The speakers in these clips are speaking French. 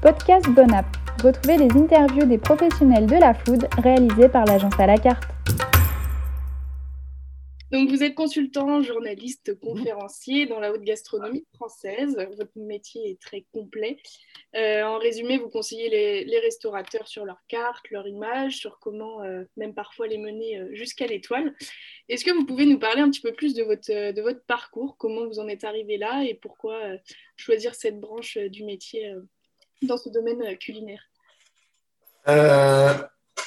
Podcast Bonap. Retrouvez les interviews des professionnels de la food réalisées par l'agence à la carte. Donc, vous êtes consultant, journaliste, conférencier dans la haute gastronomie française. Votre métier est très complet. Euh, en résumé, vous conseillez les, restaurateurs sur leur carte, leur image, sur comment euh, même parfois les mener euh, jusqu'à l'étoile. Est-ce que vous pouvez nous parler un petit peu plus de votre, de votre parcours, comment vous en êtes arrivé là? Et pourquoi choisir cette branche du métier dans ce domaine culinaire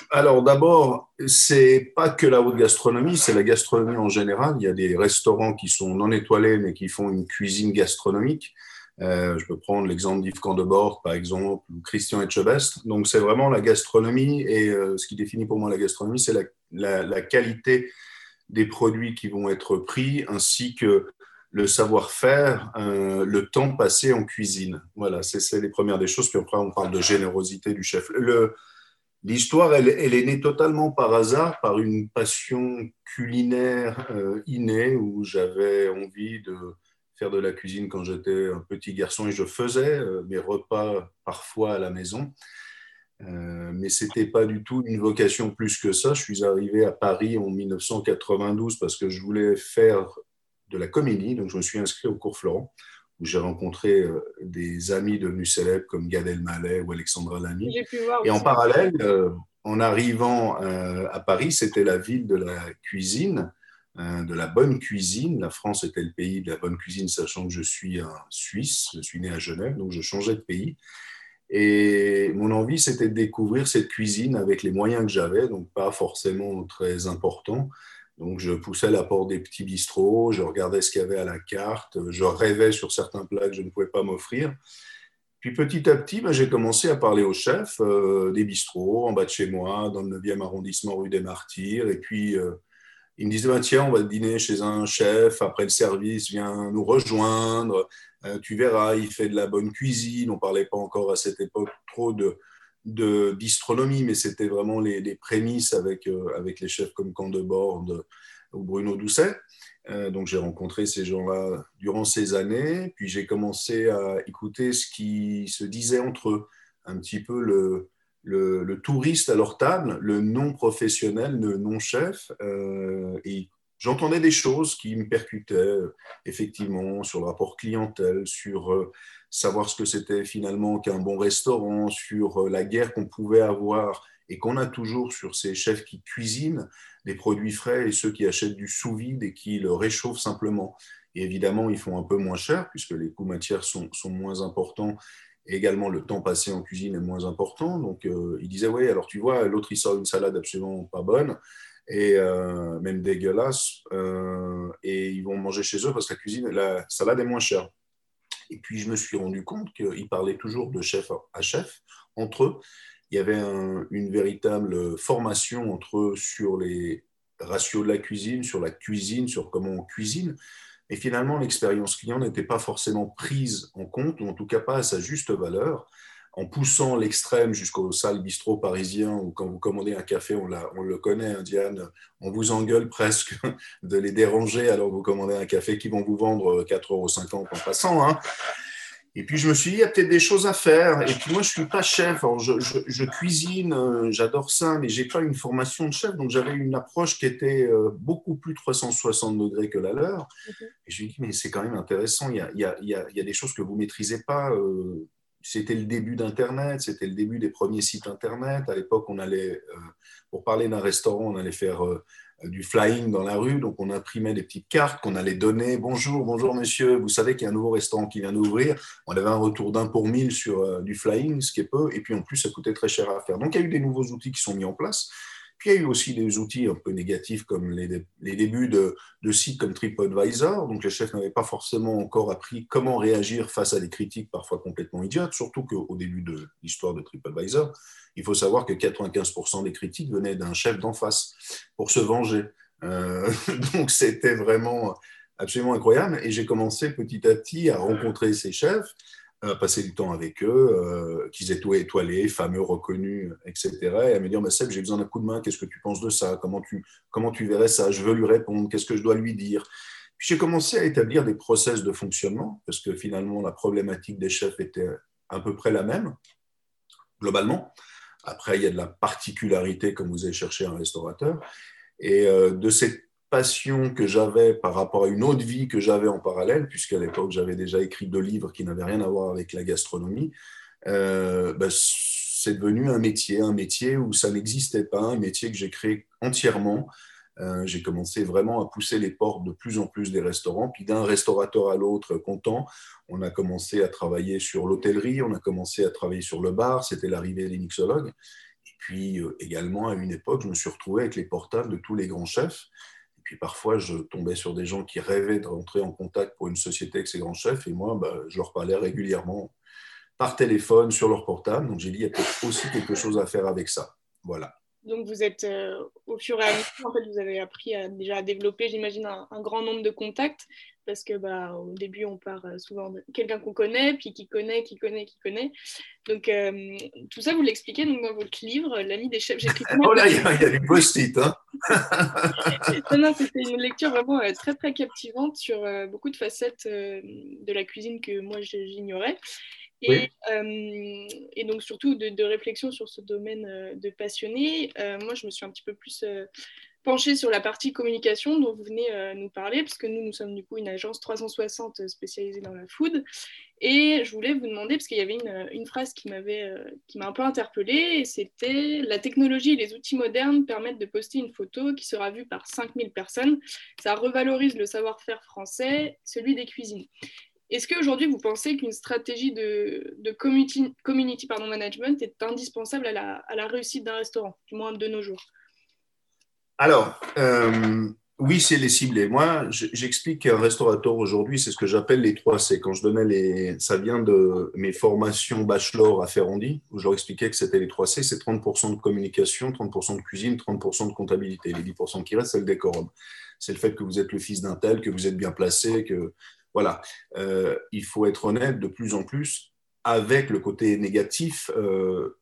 alors d'abord, c'est pas que la haute gastronomie, c'est la gastronomie en général. Il y a des restaurants qui sont non étoilés mais qui font une cuisine gastronomique. Euh, je peux prendre l'exemple d'Yves Candebord, par exemple, ou Christian Etchebest. Donc, c'est vraiment la gastronomie. Et euh, ce qui définit pour moi la gastronomie, c'est la, qualité des produits qui vont être pris, ainsi que le savoir-faire, euh, le temps passé en cuisine. Voilà, c'est les premières des choses. Puis après, on parle de générosité du chef. L'histoire, elle, est née totalement par hasard, par une passion culinaire innée, où j'avais envie de de la cuisine quand j'étais un petit garçon et je faisais euh, mes repas parfois à la maison. Euh, mais ce n'était pas du tout une vocation plus que ça. Je suis arrivé à Paris en 1992 parce que je voulais faire de la comédie. Donc, je me suis inscrit au cours Florent où j'ai rencontré euh, des amis devenus célèbres comme Gad Elmaleh ou Alexandra Lamy. Et en parallèle, en arrivant à Paris, c'était la ville de la cuisine. De la bonne cuisine. La France était le pays de la bonne cuisine, sachant que je suis un Suisse, je suis né à Genève, donc je changeais de pays. Et mon envie, c'était de découvrir cette cuisine avec les moyens que j'avais, donc pas forcément très importants. Donc je poussais la porte des petits bistrots, je regardais ce qu'il y avait à la carte, je rêvais sur certains plats que je ne pouvais pas m'offrir. Puis petit à petit, ben, j'ai commencé à parler aux chefs euh, des bistrots en bas de chez moi, dans le 9e arrondissement rue des Martyrs. Et puis, euh, il me disait, bah, tiens, on va dîner chez un chef, après le service, viens nous rejoindre, euh, tu verras, il fait de la bonne cuisine. On ne parlait pas encore à cette époque trop de d'astronomie, mais c'était vraiment les, prémices avec, euh, avec les chefs comme Candebord ou Bruno Doucet. Euh, donc j'ai rencontré ces gens-là durant ces années, puis j'ai commencé à écouter ce qui se disait entre eux, un petit peu le, le, touriste à leur table, le non-professionnel, le non-chef. Euh, et j'entendais des choses qui me percutaient euh, effectivement sur le rapport clientèle, sur euh, savoir ce que c'était finalement qu'un bon restaurant, sur la guerre qu'on pouvait avoir et qu'on a toujours sur ces chefs qui cuisinent des produits frais et ceux qui achètent du sous-vide et qui le réchauffent simplement. Et évidemment, ils font un peu moins cher puisque les coûts matières sont, sont moins importants également, le temps passé en cuisine est moins important. Donc, euh, il disait, oui, alors tu vois, l'autre, il sort une salade absolument pas bonne, et euh, même dégueulasse, euh, et ils vont manger chez eux parce que la cuisine, la salade est moins chère. Et puis, je me suis rendu compte qu'ils parlaient toujours de chef à chef entre eux. Il y avait une véritable formation entre eux sur les ratios de la cuisine, sur la cuisine, sur comment on cuisine. Et finalement, l'expérience client n'était pas forcément prise en compte, ou en tout cas pas à sa juste valeur, en poussant l'extrême jusqu'aux salles bistrot parisiens, où quand vous commandez un café, on, on le connaît, hein, Diane, on vous engueule presque de les déranger alors que vous commandez un café qui vont vous vendre 4,50 euros en passant. Hein. Et puis je me suis dit, il y a peut-être des choses à faire. Et puis moi, je ne suis pas chef. Alors, je, cuisine, euh, j'adore ça, mais je n'ai pas une formation de chef. Donc j'avais une approche qui était euh, beaucoup plus 360 degrés que la leur. Et je lui ai dit, mais c'est quand même intéressant. Il y a, il y a, il y a des choses que vous ne maîtrisez pas. Euh, c'était le début d'Internet, c'était le début des premiers sites Internet. À l'époque, on allait, pour parler d'un restaurant, on allait faire du flying dans la rue. Donc, on imprimait des petites cartes qu'on allait donner. Bonjour, bonjour monsieur, vous savez qu'il y a un nouveau restaurant qui vient d'ouvrir. On avait un retour d'un pour mille sur euh, du flying, ce qui est peu. Et puis, en plus, ça coûtait très cher à faire. Donc, il y a eu des nouveaux outils qui sont mis en place. Puis il y a eu aussi des outils un peu négatifs comme les, débuts de, sites comme TripAdvisor. Donc les chefs n'avaient pas forcément encore appris comment réagir face à des critiques parfois complètement idiotes, surtout qu'au début de l'histoire de TripAdvisor, il faut savoir que 95% des critiques venaient d'un chef d'en face pour se venger. Euh, donc c'était vraiment absolument incroyable. Et j'ai commencé petit à petit à rencontrer ces chefs passer du temps avec eux, euh, qu'ils étaient étoilés, fameux, reconnus, etc. Et à me dire, bah, Seb, j'ai besoin d'un coup de main, qu'est-ce que tu penses de ça? Comment tu, comment tu verrais ça? Je veux lui répondre, qu'est-ce que je dois lui dire? Puis j'ai commencé à établir des process de fonctionnement, parce que finalement, la problématique des chefs était à peu près la même. globalement. Après, il y a de la particularité comme vous avez cherché un restaurateur. Et euh, de cette passion que j'avais par rapport à une autre vie que j'avais en parallèle, puisqu'à l'époque, j'avais déjà écrit deux livres qui n'avaient rien à voir avec la gastronomie, euh, bah, c'est devenu un métier, un métier où ça n'existait pas, un métier que j'ai créé entièrement. Euh, j'ai commencé vraiment à pousser les portes de plus en plus des restaurants. Puis d'un restaurateur à l'autre, content, on a commencé à travailler sur l'hôtellerie, on a commencé à travailler sur le bar, c'était l'arrivée des mixologues. Et puis euh, également, à une époque, je me suis retrouvé avec les portables de tous les grands chefs. Et puis parfois, je tombais sur des gens qui rêvaient de rentrer en contact pour une société avec ces grands chefs. Et moi, bah, je leur parlais régulièrement par téléphone, sur leur portable. Donc j'ai dit, il y a peut-être aussi quelque chose à faire avec ça. Voilà. Donc vous êtes euh, au fur et à mesure, vous avez appris déjà à développer, j'imagine, un, grand nombre de contacts, parce que bah, au début, on part euh, souvent de quelqu'un qu'on connaît, puis qui connaît, qui connaît, qui connaît. Donc euh, tout ça, vous l'expliquez donc, dans votre livre, L'ami des chefs. oh là, il y, a du post-it. Hein non, non, c'était une lecture vraiment très, très captivante sur beaucoup de facettes de la cuisine que moi, j'ignorais. Euh, et, donc surtout de, réflexion sur ce domaine euh, de passionné. Euh, moi, je me suis un petit peu plus penchée sur la partie communication dont vous venez nous parler, parce que nous, nous sommes du coup une agence 360 spécialisée dans la food. Et je voulais vous demander, parce qu'il y avait une, phrase qui m'avait, qui m'a un peu interpellée, et c'était la technologie et les outils modernes permettent de poster une photo qui sera vue par 5000 personnes. Ça revalorise le savoir-faire français, celui des cuisines. Est-ce qu'aujourd'hui, vous pensez qu'une stratégie de, community, community pardon, management est indispensable à la, réussite d'un restaurant, du moins de nos jours? Alors, euh, oui, c'est les ciblés. Moi, j'explique qu'un restaurateur aujourd'hui, c'est ce que j'appelle les 3 C. Quand je donnais les. Ça vient de mes formations bachelor à Ferrandi, où je leur que c'était les 3 C c'est 30% de communication, 30% de cuisine, 30% de comptabilité. Les 10% qui restent, c'est le décorum. C'est le fait que vous êtes le fils d'un tel, que vous êtes bien placé, que voilà, euh, il faut être honnête de plus en plus avec le côté négatif. Euh,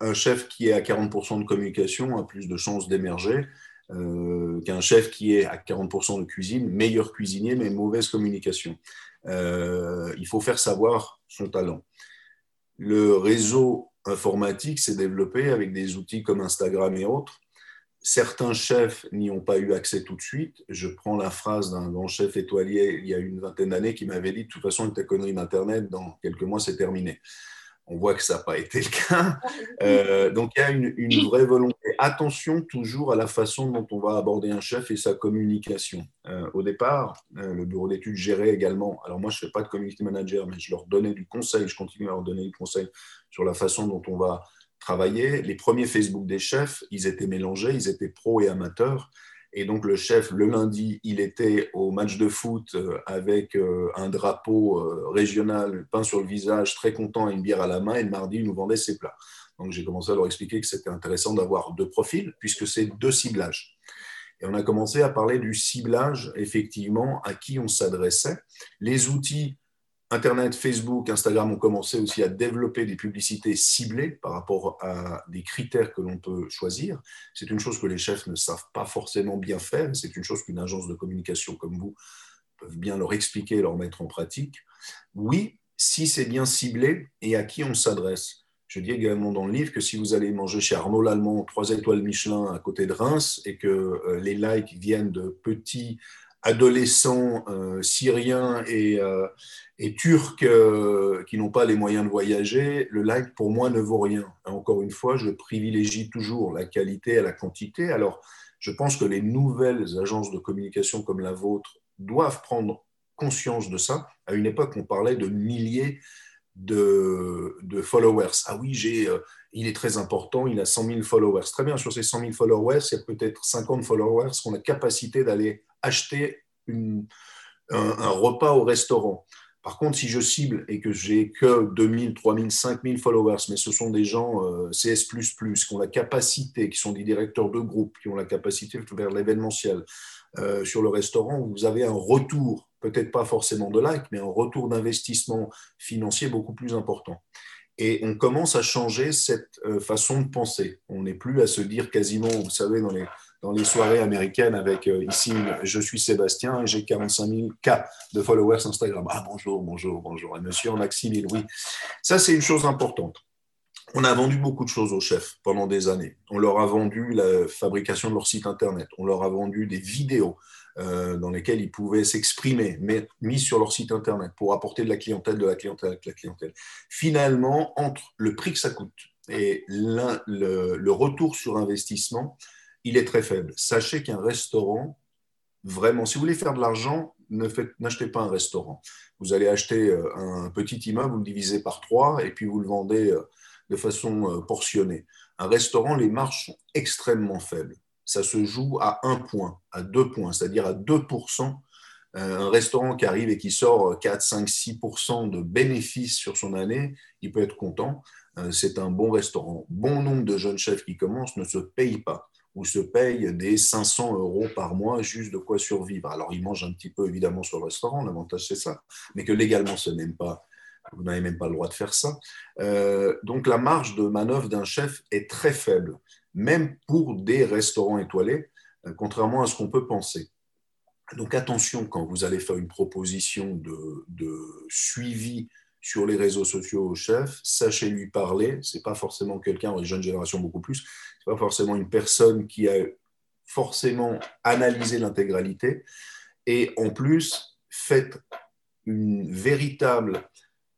un chef qui est à 40% de communication a plus de chances d'émerger euh, qu'un chef qui est à 40% de cuisine, meilleur cuisinier, mais mauvaise communication. il faut faire savoir son talent. Le réseau informatique s'est développé avec des outils comme Instagram et autres Certains chefs n'y ont pas eu accès tout de suite. Je prends la phrase d'un grand chef étoilier il y a une vingtaine d'années qui m'avait dit de toute façon, une ta connerie d'Internet, dans quelques mois, c'est terminé. On voit que ça n'a pas été le cas. Euh, donc il y a une, vraie volonté. Attention toujours à la façon dont on va aborder un chef et sa communication. Euh, au départ, euh, le bureau d'études gérait également. Alors moi, je ne fais pas de community manager, mais je leur donnais du conseil. Je continue à leur donner du conseil sur la façon dont on va travailler. Les premiers Facebook des chefs, ils étaient mélangés, ils étaient pro et amateurs. Et donc le chef, le lundi, il était au match de foot euh, avec euh, un drapeau euh, régional peint sur le visage, très content et une bière à la main. Et le mardi, il nous vendait ses plats. Donc j'ai commencé à leur expliquer que c'était intéressant d'avoir deux profils, puisque c'est deux ciblages. Et on a commencé à parler du ciblage, effectivement, à qui on s'adressait. Les outils Internet, Facebook, Instagram ont commencé aussi à développer des publicités ciblées par rapport à des critères que l'on peut choisir. C'est une chose que les chefs ne savent pas forcément bien faire. C'est une chose qu'une agence de communication comme vous peut bien leur expliquer, leur mettre en pratique. Oui, si c'est bien ciblé et à qui on s'adresse. Je dis également dans le livre que si vous allez manger chez Arnaud Lallemand, trois étoiles Michelin à côté de Reims, et que euh, les likes viennent de petits adolescents euh, syriens et, euh, et turcs euh, qui n'ont pas les moyens de voyager, le like pour moi ne vaut rien. Encore une fois, je privilégie toujours la qualité à la quantité. Alors, je pense que les nouvelles agences de communication comme la vôtre doivent prendre conscience de ça. À une époque, on parlait de milliers de, followers. Ah oui, j'ai, il est très important, il a 100 000 followers. Très bien, sur ces 100 000 followers, il y a peut-être 50 followers qui ont la capacité d'aller acheter un, repas au restaurant. Par contre, si je cible et que j'ai que 2000, 3000, 5000 followers, mais ce sont des gens euh, CS++, qui ont la capacité, qui sont des directeurs de groupe, qui ont la capacité de faire l'événementiel euh, sur le restaurant, vous avez un retour, peut-être pas forcément de like, mais un retour d'investissement financier beaucoup plus important. Et on commence à changer cette euh, façon de penser. On n'est plus à se dire quasiment, vous savez, dans les, dans les soirées américaines avec euh, ici, je suis Sébastien et j'ai 45 000 cas de followers Instagram. Ah bonjour, bonjour, bonjour. Et monsieur en a 6 000, oui. Ça, c'est une chose importante. on a vendu beaucoup de choses aux chefs pendant des années. On leur a vendu la fabrication de leur site internet. On leur a vendu des vidéos euh, dans lesquelles ils pouvaient s'exprimer, mais mis sur leur site internet pour apporter de la clientèle, de la clientèle, de la clientèle. Finalement, entre le prix que ça coûte et le retour sur investissement, il est très faible. Sachez qu'un restaurant, vraiment, si vous voulez faire de l'argent, n'achetez pas un restaurant. Vous allez acheter euh, un petit immeuble, vous le divisez par trois et puis vous le vendez euh, de façon euh, portionnée. Un restaurant, les marges sont extrêmement faibles. Ça se joue à un point, à deux points, c'est-à-dire à 2%. Un restaurant qui arrive et qui sort 4, 5, 6% de bénéfices sur son année, il peut être content. C'est un bon restaurant. Bon nombre de jeunes chefs qui commencent ne se payent pas ou se payent des 500 euros par mois juste de quoi survivre. Alors, ils mangent un petit peu évidemment sur le restaurant, l'avantage c'est ça, mais que légalement, ce n'est pas vous n'avez même pas le droit de faire ça. Euh, donc la marge de manœuvre d'un chef est très faible, même pour des restaurants étoilés, euh, contrairement à ce qu'on peut penser. Donc attention quand vous allez faire une proposition de, suivi sur les réseaux sociaux au chef, sachez lui parler. C'est pas forcément quelqu'un, les jeunes générations beaucoup plus, c'est pas forcément une personne qui a forcément analysé l'intégralité. Et en plus, faites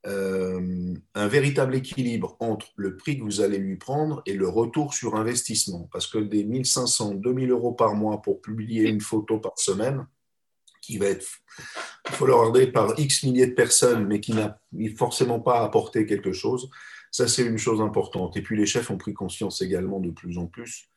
euh, un véritable équilibre entre le prix que vous allez lui prendre et le retour sur investissement. Parce que des 1500, 2000 euros par mois pour publier une photo par semaine, qui va être followardée par X milliers de personnes, mais qui n'a forcément pas apporté quelque chose, ça c'est une chose importante. Et puis les chefs ont pris conscience également de plus en plus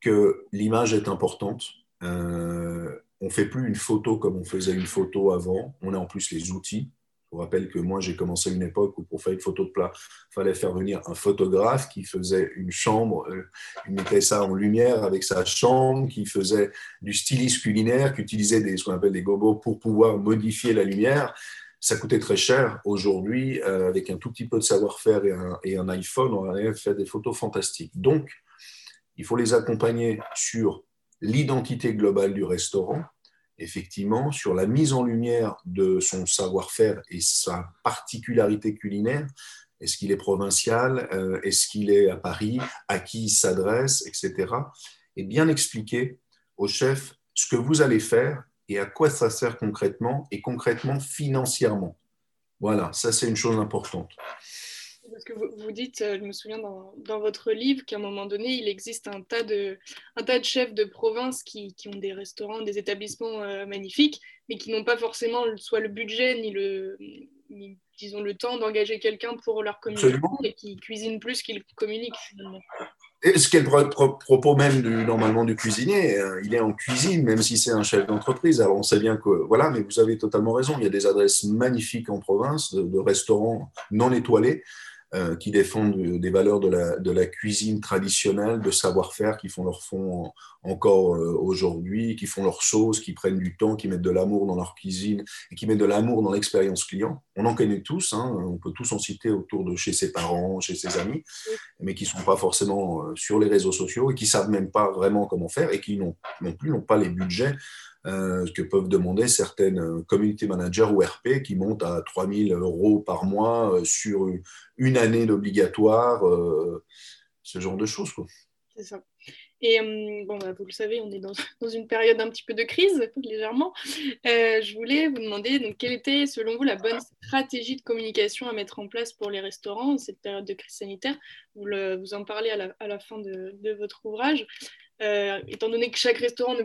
que l'image est importante. Euh, on ne fait plus une photo comme on faisait une photo avant, on a en plus les outils je vous rappelle que moi, j'ai commencé une époque où pour faire une photo de plat, il fallait faire venir un photographe qui faisait une chambre, euh, il mettait ça en lumière avec sa chambre, qui faisait du styliste culinaire, qui utilisait des, ce qu'on appelle des gobos pour pouvoir modifier la lumière. Ça coûtait très cher. Aujourd'hui, euh, avec un tout petit peu de savoir-faire et un, et un iPhone, on a fait des photos fantastiques. Donc, il faut les accompagner sur l'identité globale du restaurant, effectivement, sur la mise en lumière de son savoir-faire et sa particularité culinaire. Est-ce qu'il est provincial euh, Est-ce qu'il est à Paris À qui il s'adresse Etc. Et bien expliquer au chef ce que vous allez faire et à quoi ça sert concrètement et concrètement financièrement. Voilà, ça c'est une chose importante. Parce que vous, dites, euh, je me souviens dans, votre livre qu'à un moment donné, il existe un tas de, un tas de chefs de province qui, qui ont des restaurants, des établissements euh, magnifiques, mais qui n'ont pas forcément soit le budget ni le, disons, le temps d'engager quelqu'un pour leur communiquer et qui cuisinent plus qu'ils communiquent Et ce qui est le propos même du, normalement du cuisinier, il est en cuisine, même si c'est un chef d'entreprise. Alors on sait bien que, voilà, mais vous avez totalement raison, il y a des adresses magnifiques en province de restaurants non étoilés euh, qui défendent des valeurs de la, de la cuisine traditionnelle, de savoir-faire, qui font leur fond encore euh, aujourd'hui, qui font leurs choses, qui prennent du temps, qui mettent de l'amour dans leur cuisine et qui mettent de l'amour dans l'expérience client. On en connaît tous, hein, on peut tous en citer autour de chez ses parents, chez ses amis, mais qui ne sont pas forcément euh, sur les réseaux sociaux et qui ne savent même pas vraiment comment faire et qui non, plus n'ont pas les budgets que peuvent demander certaines euh, community managers ou RP qui montent à 3000 euros par mois euh, sur une année d'obligatoire, ce genre de choses. C'est ça. Et bon, bah, vous le savez, on est dans, une période un petit peu de crise, légèrement. je voulais vous demander donc, quelle était, selon vous, la bonne stratégie de communication à mettre en place pour les restaurants en cette période de crise sanitaire? Vous, vous en parlez à la, fin de, votre ouvrage. Euh, étant donné que chaque restaurant ne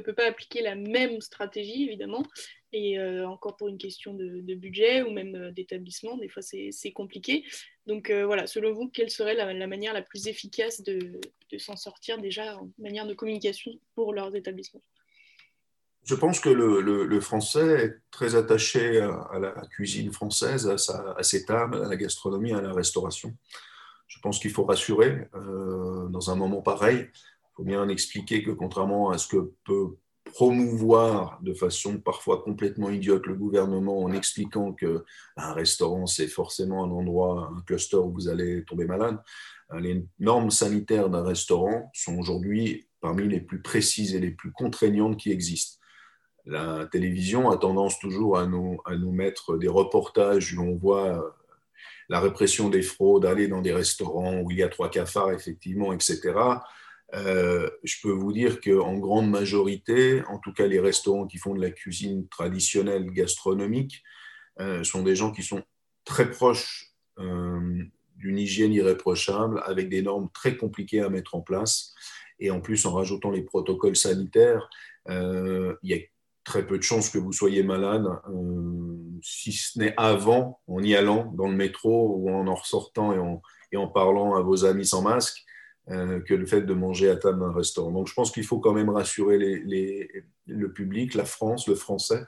peut, pas appliquer la même stratégie, évidemment, et euh, encore pour une question de, budget ou même euh, d'établissement, des fois c'est compliqué. Donc voilà, selon vous, quelle serait la, manière la plus efficace de, s'en sortir déjà en manière de communication pour leurs établissements? Je pense que le, le, français est très attaché à, la cuisine française, à, sa, à ses tables, à la gastronomie, à la restauration. Je pense qu'il faut rassurer dans un moment pareil il faut bien expliquer que contrairement à ce que peut promouvoir de façon parfois complètement idiote le gouvernement en expliquant que un restaurant c'est forcément un endroit, un cluster où vous allez tomber malade. Euh, les normes sanitaires d'un restaurant sont aujourd'hui parmi les plus précises et les plus contraignantes qui existent. La télévision a tendance toujours à nous, à nous mettre des reportages où on voit la répression des fraudes, aller dans des restaurants où il y a trois cafards, effectivement, etc. Euh, je peux vous dire qu'en grande majorité, en tout cas les restaurants qui font de la cuisine traditionnelle gastronomique, euh, sont des gens qui sont très proches euh, d'une hygiène irréprochable, avec des normes très compliquées à mettre en place. Et en plus, en rajoutant les protocoles sanitaires, il y a très peu de chances que vous soyez malade, si ce n'est avant, en y allant dans le métro ou en en ressortant et en, et en parlant à vos amis sans masque. Euh, que le fait de manger à table dans un restaurant. Donc je pense qu'il faut quand même rassurer le public, la France, le français.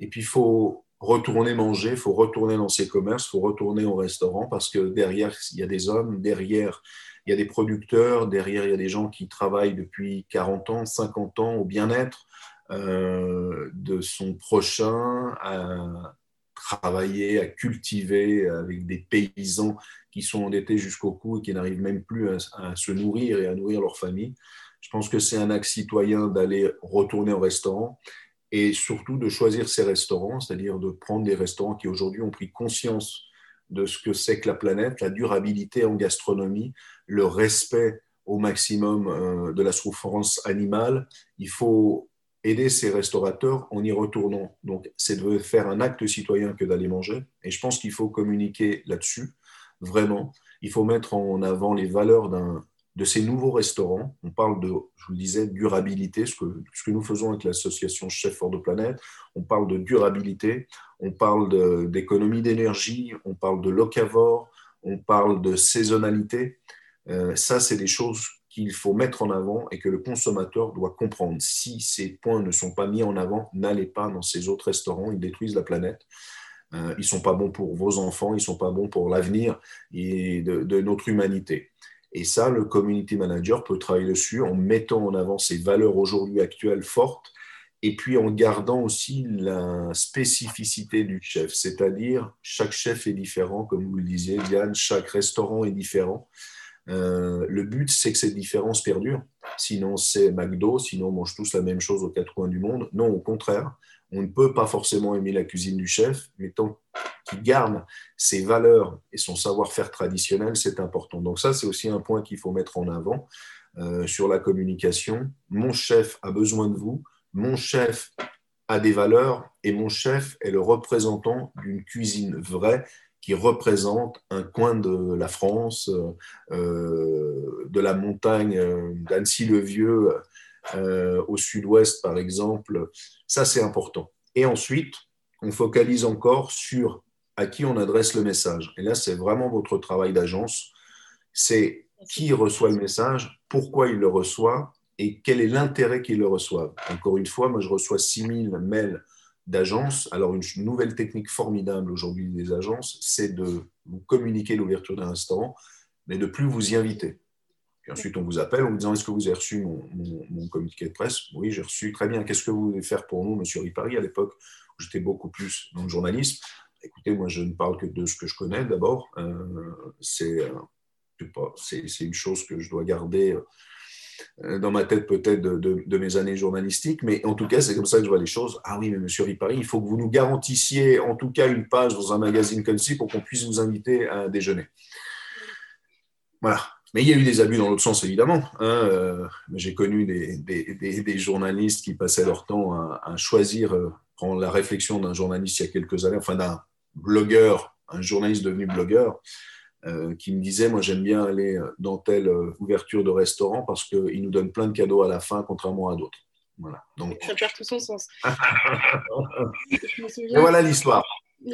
Et puis il faut retourner manger, il faut retourner dans ces commerces, il faut retourner au restaurant parce que derrière, il y a des hommes, derrière, il y a des producteurs, derrière, il y a des gens qui travaillent depuis 40 ans, 50 ans au bien-être euh, de son prochain, à travailler, à cultiver avec des paysans qui sont endettés jusqu'au cou et qui n'arrivent même plus à, se nourrir et à nourrir leur famille. Je pense que c'est un acte citoyen d'aller retourner au restaurant et surtout de choisir ces restaurants, c'est-à-dire de prendre des restaurants qui aujourd'hui ont pris conscience de ce que c'est que la planète, la durabilité en gastronomie, le respect au maximum euh, de la souffrance animale. Il faut aider ces restaurateurs en y retournant. Donc, c'est de faire un acte citoyen que d'aller manger. Et je pense qu'il faut communiquer là-dessus vraiment. Il faut mettre en avant les valeurs de ces nouveaux restaurants. On parle de, je vous le disais, durabilité, ce que, nous faisons avec l'association Chef Fort de Planète. On parle de durabilité, on parle d'économie d'énergie, on parle de locavore, on parle de saisonnalité. Euh, ça, c'est des choses qu'il faut mettre en avant et que le consommateur doit comprendre. Si ces points ne sont pas mis en avant, n'allez pas dans ces autres restaurants, ils détruisent la planète. Euh, ils ne sont pas bons pour vos enfants, ils ne sont pas bons pour l'avenir de, de notre humanité. Et ça, le community manager peut travailler dessus en mettant en avant ces valeurs aujourd'hui actuelles fortes et puis en gardant aussi la spécificité du chef, c'est-à-dire chaque chef est différent, comme vous le disiez, Diane, chaque restaurant est différent. Euh, le but, c'est que cette différence perdure. Sinon, c'est McDo, sinon on mange tous la même chose aux quatre coins du monde. Non, au contraire, on ne peut pas forcément aimer la cuisine du chef, mais tant qu'il garde ses valeurs et son savoir-faire traditionnel, c'est important. Donc ça, c'est aussi un point qu'il faut mettre en avant euh, sur la communication. Mon chef a besoin de vous, mon chef a des valeurs et mon chef est le représentant d'une cuisine vraie qui représente un coin de la France, euh, de la montagne d'Annecy-le-Vieux euh, au sud-ouest, par exemple. Ça, c'est important. Et ensuite, on focalise encore sur à qui on adresse le message. Et là, c'est vraiment votre travail d'agence. C'est qui reçoit le message, pourquoi il le reçoit et quel est l'intérêt qu'il le reçoive. Encore une fois, moi, je reçois 6000 mails d'agences. Alors, une nouvelle technique formidable aujourd'hui des agences, c'est de vous communiquer l'ouverture d'un restaurant, mais de plus vous y inviter ensuite, on vous appelle en vous disant Est-ce que vous avez reçu mon, communiqué de presse? Oui, j'ai reçu. Très bien. Qu'est-ce que vous voulez faire pour nous, monsieur Ripari À l'époque, j'étais beaucoup plus dans le journalisme? Écoutez, moi, je ne parle que de ce que je connais d'abord. Euh, euh, c'est une chose que je dois garder euh, dans ma tête peut-être de, mes années journalistiques, mais en tout cas, c'est comme ça que je vois les choses. Ah oui, mais monsieur Ripari, il faut que vous nous garantissiez en tout cas une page dans un magazine comme ci pour qu'on puisse vous inviter à un déjeuner. Voilà. Mais il y a eu des abus dans l'autre sens, évidemment. Hein, euh, j'ai connu des, journalistes qui passaient leur temps à, choisir, euh, prendre la réflexion d'un journaliste il y a quelques années, enfin d'un blogueur, un journaliste devenu blogueur, euh, qui me disait, moi j'aime bien aller dans telle ouverture de restaurant parce qu'il nous donne plein de cadeaux à la fin, contrairement à d'autres. Voilà. Donc... Ça perd tout son sens. voilà l'histoire.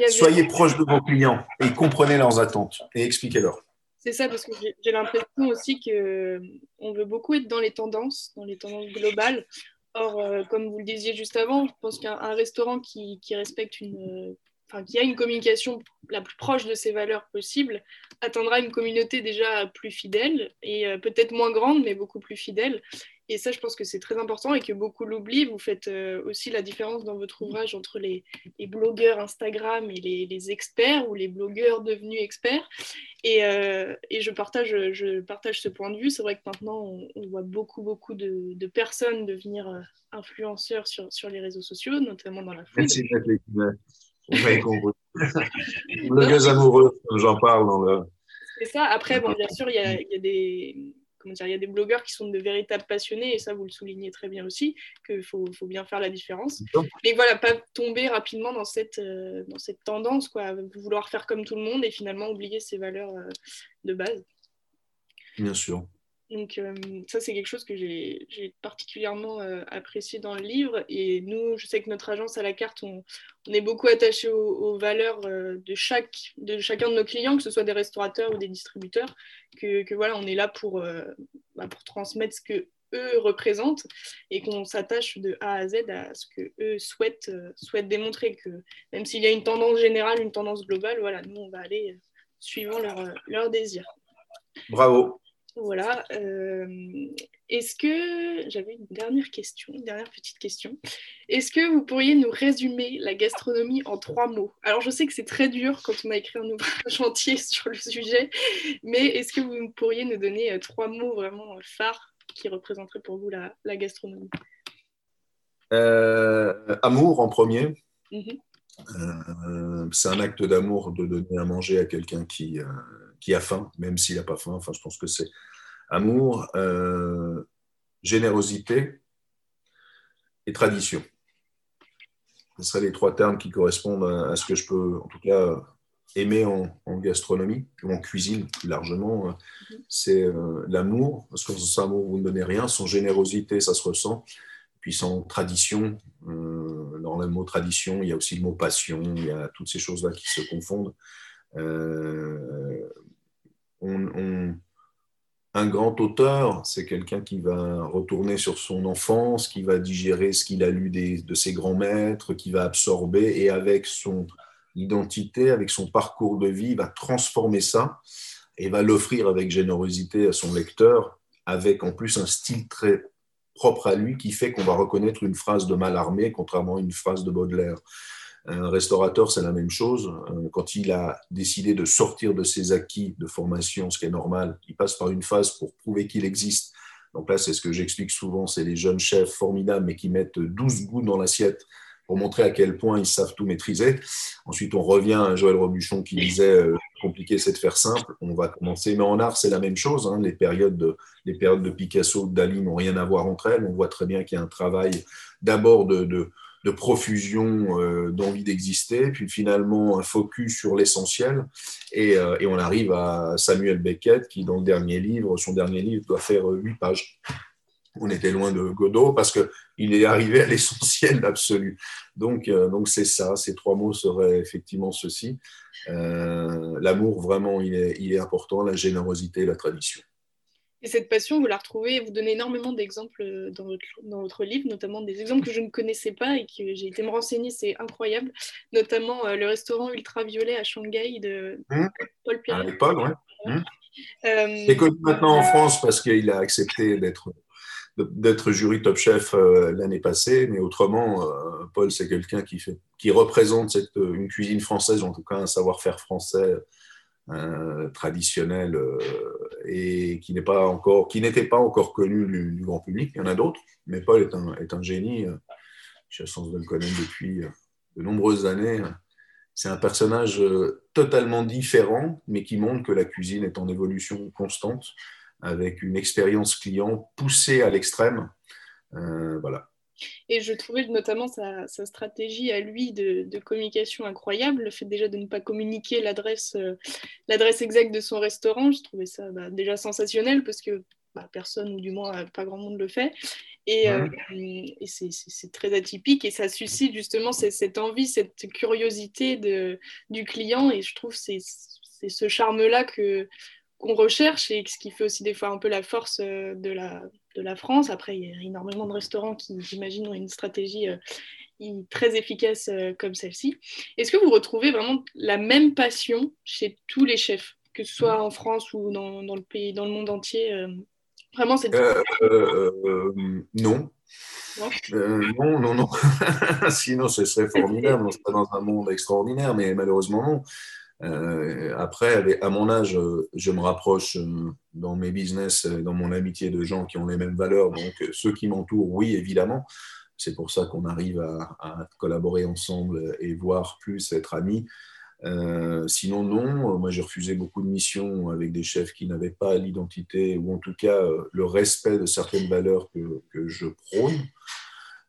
Soyez proche de vos clients et comprenez leurs attentes et expliquez-leur. C'est ça, parce que j'ai l'impression aussi qu'on veut beaucoup être dans les tendances, dans les tendances globales. Or, euh, comme vous le disiez juste avant, je pense qu'un restaurant qui, respecte une, enfin, qui a une communication la plus proche de ses valeurs possible atteindra une communauté déjà plus fidèle et euh, peut-être moins grande, mais beaucoup plus fidèle. Et ça, je pense que c'est très important et que beaucoup l'oublient. Vous faites euh, aussi la différence dans votre ouvrage entre les, blogueurs Instagram et les, experts ou les blogueurs devenus experts. Et, euh, je, partage, je partage ce point de vue. C'est vrai que maintenant, on, voit beaucoup, beaucoup de, personnes devenir influenceurs sur, sur les réseaux sociaux, notamment dans la food. Vous compris. Blogueuse amoureuse, comme j'en parle dans le. C'est ça. Après, bon, bien sûr, il y a, y a des comment dire, il y a des blogueurs qui sont de véritables passionnés, et ça, vous le soulignez très bien aussi, qu'il faut, faut, bien faire la différence. Mais voilà, pas tomber rapidement dans cette, euh, dans cette tendance, quoi, vouloir faire comme tout le monde et finalement oublier ses valeurs euh, de base. Bien sûr. Donc euh, ça, c'est quelque chose que j'ai particulièrement euh, apprécié dans le livre. Et nous, je sais que notre agence à la carte, on, est beaucoup attaché aux, valeurs euh, de, chaque, de chacun de nos clients, que ce soit des restaurateurs ou des distributeurs, que, voilà, on est là pour, bah, pour transmettre ce que eux représentent et qu'on s'attache de A à Z à ce que eux souhaitent, souhaitent démontrer. Que même s'il y a une tendance générale, une tendance globale, voilà, nous, on va aller suivant leur, leur désir. Bravo. Voilà. Euh, est-ce que j'avais une dernière question, une dernière petite question. Est-ce que vous pourriez nous résumer la gastronomie en trois mots? Alors, je sais que c'est très dur quand on a écrit un ouvrage entier sur le sujet, mais est-ce que vous pourriez nous donner euh, trois mots vraiment phares qui représenteraient pour vous la, gastronomie? Euh, Amour en premier. Mhm. c'est un acte d'amour de donner à manger à quelqu'un qui, qui a faim, même s'il n'a pas faim. Enfin, je pense que c'est amour, euh, générosité et tradition. Ce seraient les trois termes qui correspondent à, ce que je peux, en tout cas, aimer en, gastronomie ou en cuisine plus largement. C'est euh, l'amour, parce que sans amour, vous ne donnez rien. Sans générosité, ça se ressent. Puis sans tradition, euh, dans le mot tradition, il y a aussi le mot passion, il y a toutes ces choses-là qui se confondent. Un grand auteur, c'est quelqu'un qui va retourner sur son enfance, qui va digérer ce qu'il a lu de ses grands maîtres, qui va absorber et avec son identité, avec son parcours de vie, va transformer ça et va l'offrir avec générosité à son lecteur, avec en plus un style très propre à lui qui fait qu'on va reconnaître une phrase de Mallarmé contrairement à une phrase de Baudelaire. Un restaurateur, c'est la même chose. Euh, quand il a décidé de sortir de ses acquis de formation, ce qui est normal, il passe par une phase pour prouver qu'il existe. Donc là, c'est ce que j'explique souvent, c'est les jeunes chefs formidables, mais qui mettent 12 goûts dans l'assiette pour montrer à quel point ils savent tout maîtriser. Ensuite, on revient à Joël Robuchon qui disait euh, compliqué, c'est de faire simple. On va commencer, mais en art, c'est la même chose. Hein. Les, périodes de, les périodes de Picasso, de Dali n'ont rien à voir entre elles. On voit très bien qu'il y a un travail d'abord de, de de profusion euh, d'envie d'exister, puis finalement un focus sur l'essentiel. Et, euh, et, on arrive à Samuel Beckett, qui dans le dernier livre, son dernier livre doit faire huit pages. On était loin de Godot parce qu'il est arrivé à l'essentiel absolu. Donc, euh, donc c'est ça, ces trois mots seraient effectivement ceci. L'amour, vraiment, il est, il est important, la générosité, la tradition. Et cette passion, vous la retrouvez, vous donnez énormément d'exemples euh, dans votre, dans votre livre, notamment des exemples que je ne connaissais pas et que j'ai été me renseigner, c'est incroyable, notamment euh, le restaurant Ultraviolet à Shanghai de mmh. Paul Pierre. À Paul, ouais. Mmh. Euh, c'est connu maintenant en France parce qu'il a accepté d'être d'être jury Top Chef l'année passée, mais autrement, Paul, c'est quelqu'un qui, fait, qui représente cette, une cuisine française, en tout cas un savoir-faire français euh, traditionnel euh, et qui n'est pas encore, qui n'était pas encore connu du, grand public. Il y en a d'autres, mais Paul est un, est un génie. J'ai la chance de le connaître depuis de nombreuses années. C'est un personnage totalement différent, mais qui montre que la cuisine est en évolution constante, avec une expérience client poussée à l'extrême. Euh, voilà. Et je trouvais notamment sa, stratégie à lui de, communication incroyable, le fait déjà de ne pas communiquer l'adresse euh, exacte de son restaurant. Je trouvais ça bah, déjà sensationnel parce que bah, personne, ou du moins pas grand monde le fait. Et, euh, c'est très atypique et ça suscite justement cette, envie, cette curiosité de, du client. Et je trouve que c'est ce charme-là que qu'on recherche et ce qui fait aussi des fois un peu la force euh, de la, de la France. Après, il y a énormément de restaurants qui, j'imagine, ont une stratégie euh, très efficace euh, comme celle-ci. Est-ce que vous retrouvez vraiment la même passion chez tous les chefs, que ce soit en France ou dans, dans le pays, dans le monde entier Vraiment, c'est non. Non, non, non. Sinon, ce serait formidable. On serait dans un monde extraordinaire, mais malheureusement, non. Euh, après, à mon âge, je me rapproche euh, dans mes business, dans mon amitié de gens qui ont les mêmes valeurs. Donc, ceux qui m'entourent, oui, évidemment. C'est pour ça qu'on arrive à, collaborer ensemble et voir plus, être amis. Euh, sinon, non. Moi, j'ai refusé beaucoup de missions avec des chefs qui n'avaient pas l'identité ou en tout cas euh, le respect de certaines valeurs que je prône.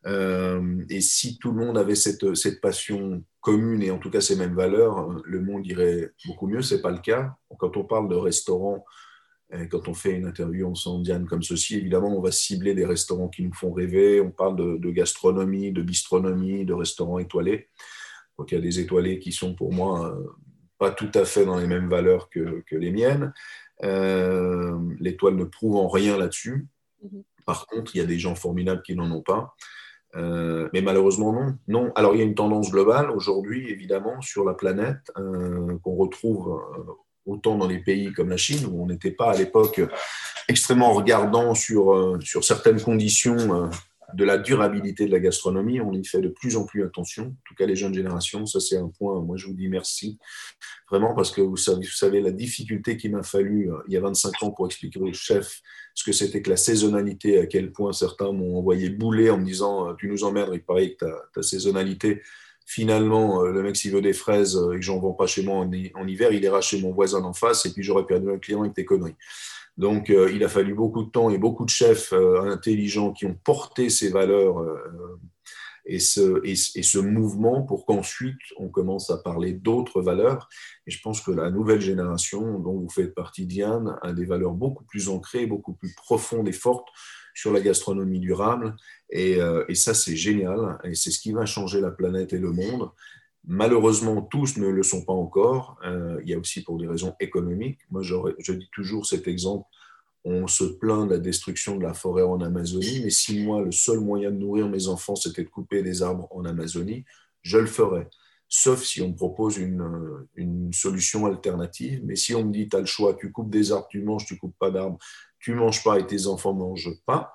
Euh, et si tout le monde avait cette, cette, passion commune et en tout cas ces mêmes valeurs, le monde irait beaucoup mieux. C'est pas le cas. Quand on parle de restaurants, quand on fait une interview ensemble, Diane, comme ceci, évidemment, on va cibler des restaurants qui nous font rêver. On parle de, de gastronomie, de bistronomie, de restaurants étoilés. Donc il y a des étoilés qui sont pour moi euh, pas tout à fait dans les mêmes valeurs que, que les miennes. Euh, l'étoile ne prouve en rien là-dessus. Mhm. Par contre, il y a des gens formidables qui n'en ont pas. Euh, mais malheureusement, non. non. Alors, il y a une tendance globale aujourd'hui, évidemment, sur la planète, qu'on retrouve autant dans les pays comme la Chine, où on n'était pas à l'époque extrêmement regardant sur, sur certaines conditions de la durabilité de la gastronomie. On y fait de plus en plus attention, en tout cas les jeunes générations. Ça, c'est un point, moi, je vous dis merci, vraiment, parce que vous savez, la difficulté qu'il m'a fallu euh, il y a 25 ans pour expliquer aux chefs ce que c'était que la saisonnalité, à quel point certains m'ont envoyé bouler en me disant euh, Tu nous emmerdes, il paraît que ta, saisonnalité. Finalement, euh, le mec, s'il veut des fraises et que j'en vends pas chez moi en, hiver, il ira chez mon voisin d'en face et puis j'aurais perdu un client avec tes conneries. Donc, euh, il a fallu beaucoup de temps et beaucoup de chefs euh, intelligents qui ont porté ces valeurs euh, et ce, mouvement pour qu'ensuite on commence à parler d'autres valeurs. Et je pense que la nouvelle génération, dont vous faites partie, Diane, a des valeurs beaucoup plus ancrées, beaucoup plus profondes et fortes sur la gastronomie durable. Et ça, c'est génial. Et c'est ce qui va changer la planète et le monde. Malheureusement, tous ne le sont pas encore. Euh, il y a aussi pour des raisons économiques. Moi, je dis toujours cet exemple. On se plaint de la destruction de la forêt en Amazonie, mais si moi, le seul moyen de nourrir mes enfants, c'était de couper des arbres en Amazonie, je le ferais. Sauf si on me propose une, une solution alternative. Mais si on me dit, tu as le choix, tu coupes des arbres, tu manges, tu coupes pas d'arbres, tu manges pas et tes enfants mangent pas,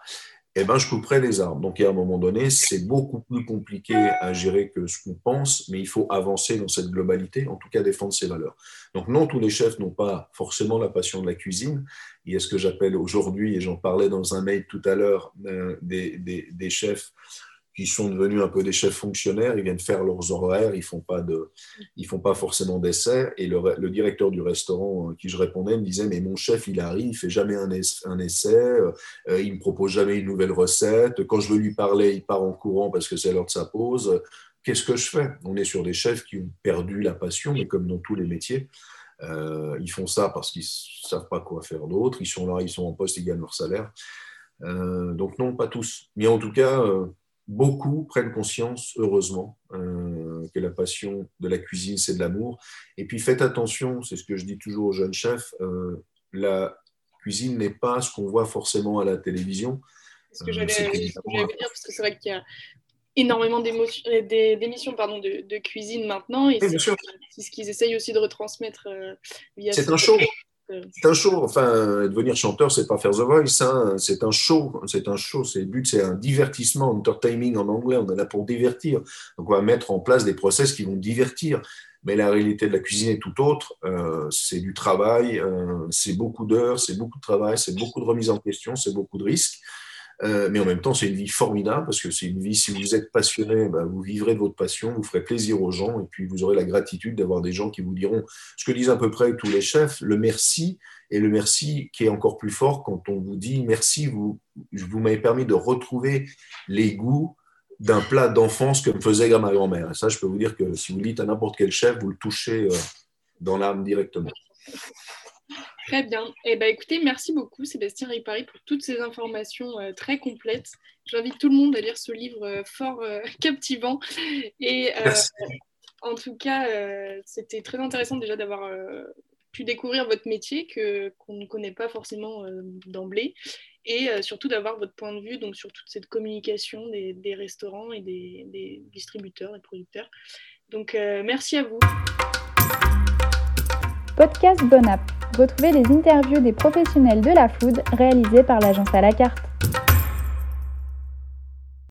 eh ben, je couperai les arbres. Donc, à un moment donné, c'est beaucoup plus compliqué à gérer que ce qu'on pense, mais il faut avancer dans cette globalité, en tout cas défendre ses valeurs. Donc, non, tous les chefs n'ont pas forcément la passion de la cuisine. Il y a ce que j'appelle aujourd'hui, et j'en parlais dans un mail tout à l'heure, euh, des, des, chefs qui sont devenus un peu des chefs fonctionnaires, ils viennent faire leurs horaires, ils font font pas forcément d'essais. Et le, directeur du restaurant à euh, qui je répondais me disait mais mon chef il arrive, il fait jamais un, un essai, euh, euh, il me propose jamais une nouvelle recette. Quand je veux lui parler, il part en courant parce que c'est l'heure de sa pause. Qu'est-ce que je fais? On est sur des chefs qui ont perdu la passion, mais comme dans tous les métiers. ils font ça parce qu'ils savent pas quoi faire d'autre. Ils sont là, ils sont en poste, ils gagnent leur salaire. donc non, pas tous. Mais en tout cas, beaucoup prennent conscience, heureusement, euh, que la passion de la cuisine, c'est de l'amour. Et puis faites attention, c'est ce que je dis toujours aux jeunes chefs, euh, la cuisine n'est pas ce qu'on voit forcément à la télévision. Ce que euh, j'allais dire, parce que c'est vrai qu'il y a énormément d'émissions pardon, de, de, cuisine maintenant, et c'est ce qu'ils essayent aussi de retransmettre via... C'est un show c'est un show. Enfin, devenir chanteur, c'est pas faire The Voice. Hein. C'est un show. C'est un show. C'est le but, c'est un divertissement, entertaining en anglais. On est là pour divertir. Donc, on va mettre en place des process qui vont divertir. Mais la réalité de la cuisine est tout autre. Euh, c'est du travail. Euh, c'est beaucoup d'heures. C'est beaucoup de travail. C'est beaucoup de remise en question. C'est beaucoup de risques. Euh, mais en même temps, c'est une vie formidable parce que c'est une vie, si vous êtes passionné, bah, vous vivrez de votre passion, vous ferez plaisir aux gens et puis vous aurez la gratitude d'avoir des gens qui vous diront ce que disent à peu près tous les chefs, le merci et le merci qui est encore plus fort quand on vous dit merci, vous, vous m'avez permis de retrouver les goûts d'un plat d'enfance que me faisait ma grand-mère. Ça, je peux vous dire que si vous le dites à n'importe quel chef, vous le touchez euh, dans l'âme directement. Très bien. Eh ben, écoutez, merci beaucoup Sébastien Ripari pour toutes ces informations euh, très complètes. J'invite tout le monde à lire ce livre euh, fort euh, captivant. Et en tout cas, c'était très intéressant déjà d'avoir pu découvrir votre métier que qu'on ne connaît pas forcément d'emblée et surtout d'avoir votre point de vue donc sur toute cette communication des, des restaurants et des, des distributeurs et producteurs. Donc merci à vous. Podcast Bonap. Retrouvez les interviews des professionnels de la food réalisées par l'agence à la carte.